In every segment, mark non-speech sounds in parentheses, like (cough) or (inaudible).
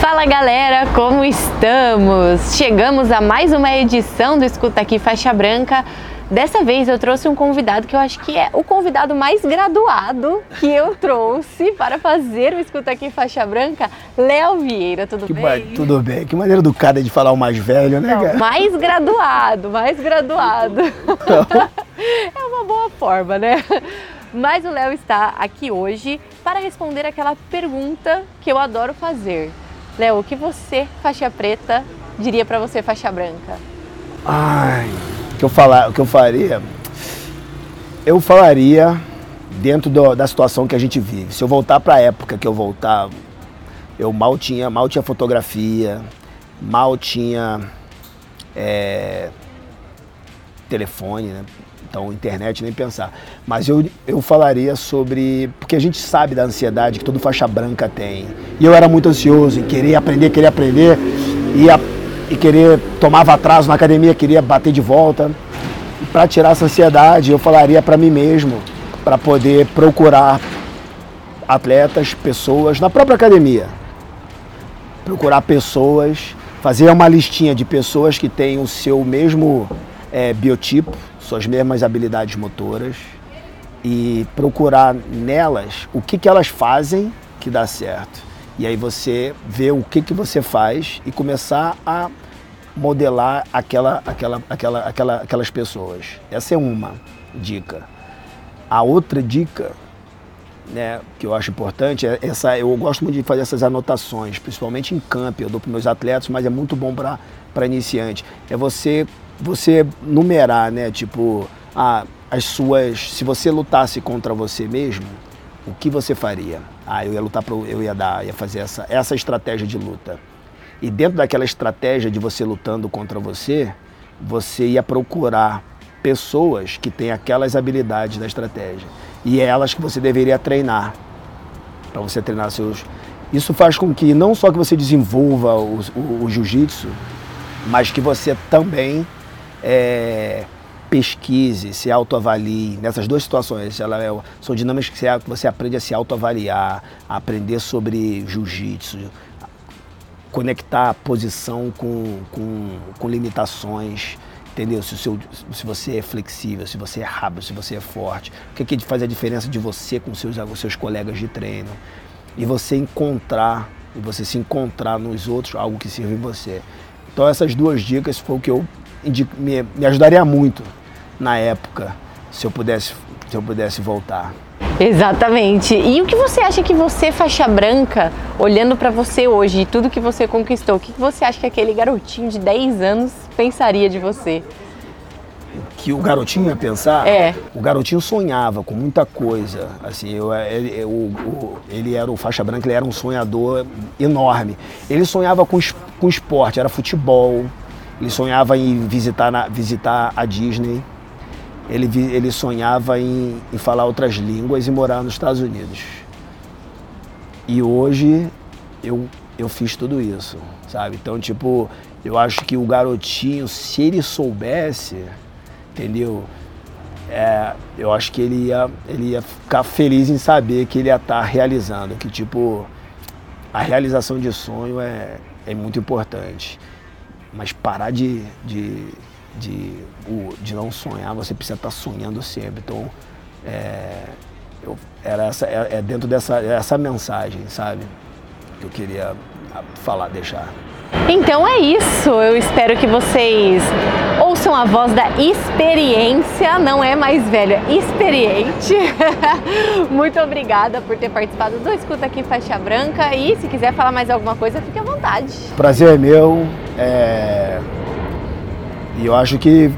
Fala galera, como estamos? Chegamos a mais uma edição do Escuta Aqui Faixa Branca. Dessa vez eu trouxe um convidado que eu acho que é o convidado mais graduado que eu trouxe para fazer o Escuta Aqui Faixa Branca, Léo Vieira, tudo Que bem? ba- Tudo bem. Que maneira educada de falar o mais velho, né, Não, cara? mais graduado, mais graduado. (laughs) é uma boa forma, né? Mas o Léo está aqui hoje para responder aquela pergunta que eu adoro fazer. Léo, o que você, faixa preta, diria para você, faixa branca? Ai, o que eu falar, o que eu faria? Eu falaria dentro do- da situação que a gente vive. Se eu voltar para a época que eu voltava, eu mal tinha, mal tinha fotografia, mal tinha é, telefone, né? Então, internet nem pensar. Mas eu, eu falaria sobre. Porque a gente sabe da ansiedade que todo faixa branca tem. E eu era muito ansioso em querer aprender, querer aprender. E, a- e querer. Tomava atraso na academia, queria bater de volta. E para tirar essa ansiedade, eu falaria para mim mesmo, para poder procurar atletas, pessoas na própria academia. Procurar pessoas, fazer uma listinha de pessoas que têm o seu mesmo eh, biotipo, suas mesmas habilidades motoras e procurar nelas o que, que elas fazem que dá certo. E aí você vê o que, que você faz e começar a modelar aquela, aquela, aquela, aquela, aquelas pessoas. Essa é uma dica. A outra dica né, que eu acho importante é essa. Eu gosto muito de fazer essas anotações, principalmente em camp. Eu dou para meus atletas, mas é muito bom para iniciante. É você você numerar, né, tipo, ah, as suas. Se você lutasse contra você mesmo, o que você faria? Ah, eu ia lutar pro, eu ia dar, ia fazer essa essa estratégia de luta. E dentro daquela estratégia de você lutando contra você, você ia procurar pessoas que têm aquelas habilidades da estratégia. E é elas que você deveria treinar. Para você treinar seus. Isso faz com que não só que você desenvolva o, o- o jiu-jitsu, mas que você também é, pesquise, se autoavalie. Nessas duas situações, ela é, são dinâmicas que você, aprende a se autoavaliar, a aprender sobre jiu-jitsu, conectar a posição com, com, com limitações, entendeu? Se, seu, se você é flexível, se você é rápido, se você é forte, o que, que faz a diferença de você com seus, seus colegas de treino. E você encontrar, e você se encontrar nos outros algo que sirva em você. Então essas duas dicas foi o que eu me, me ajudaria muito na época, se eu pudesse, se eu pudesse voltar. Exatamente. E o que você acha que você, faixa branca, olhando para você hoje e tudo que você conquistou, o que você acha que aquele garotinho de 10 anos pensaria de você? que o garotinho ia pensar, É. o garotinho sonhava com muita coisa. Assim, eu, ele, eu- o- ele era o faixa branca, ele era um sonhador enorme. Ele sonhava com, com esporte, era futebol. Ele sonhava em visitar, na- visitar a Disney. Ele, ele sonhava em, em falar outras línguas e morar nos Estados Unidos. E hoje eu, eu fiz tudo isso, sabe? Então, tipo, eu acho que o garotinho, se ele soubesse, entendeu? É, eu acho que ele ia, ele ia ficar feliz em saber que ele ia estar realizando, que tipo, a realização de sonho é, é muito importante. Mas parar de, de, de, de não sonhar, você precisa estar sonhando sempre. Então, é, eu, era essa, é, é dentro dessa essa mensagem, sabe? Que eu queria ah, falar, deixar. Então é isso. Eu espero que vocês ouçam a voz da experiência, não é mais velho, é experiente. (laughs) Muito obrigada por ter participado do Escuta Aqui Faixa Branca e se quiser falar mais alguma coisa, fique à vontade. prazer é meu. é, E eu acho que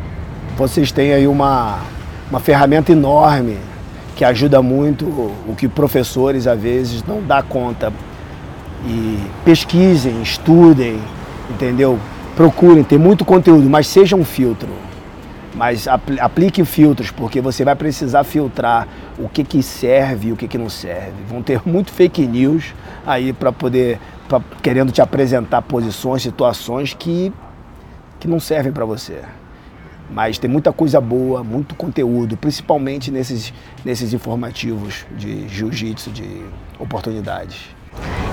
vocês têm aí uma, uma ferramenta enorme que ajuda muito o que professores às vezes não dá conta. E pesquisem, estudem, entendeu? Procurem, tem muito conteúdo, mas seja um filtro. Mas apl aplique filtros, porque você vai precisar filtrar o que, que serve e o que, que não serve. Vão ter (laughs) muito fake news aí para poder, pra, querendo te apresentar posições, situações que, que não servem para você. Mas tem muita coisa boa, muito conteúdo, principalmente nesses, nesses informativos de jiu-jitsu, de oportunidades.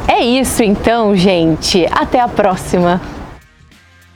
É isso então, gente. Até a próxima.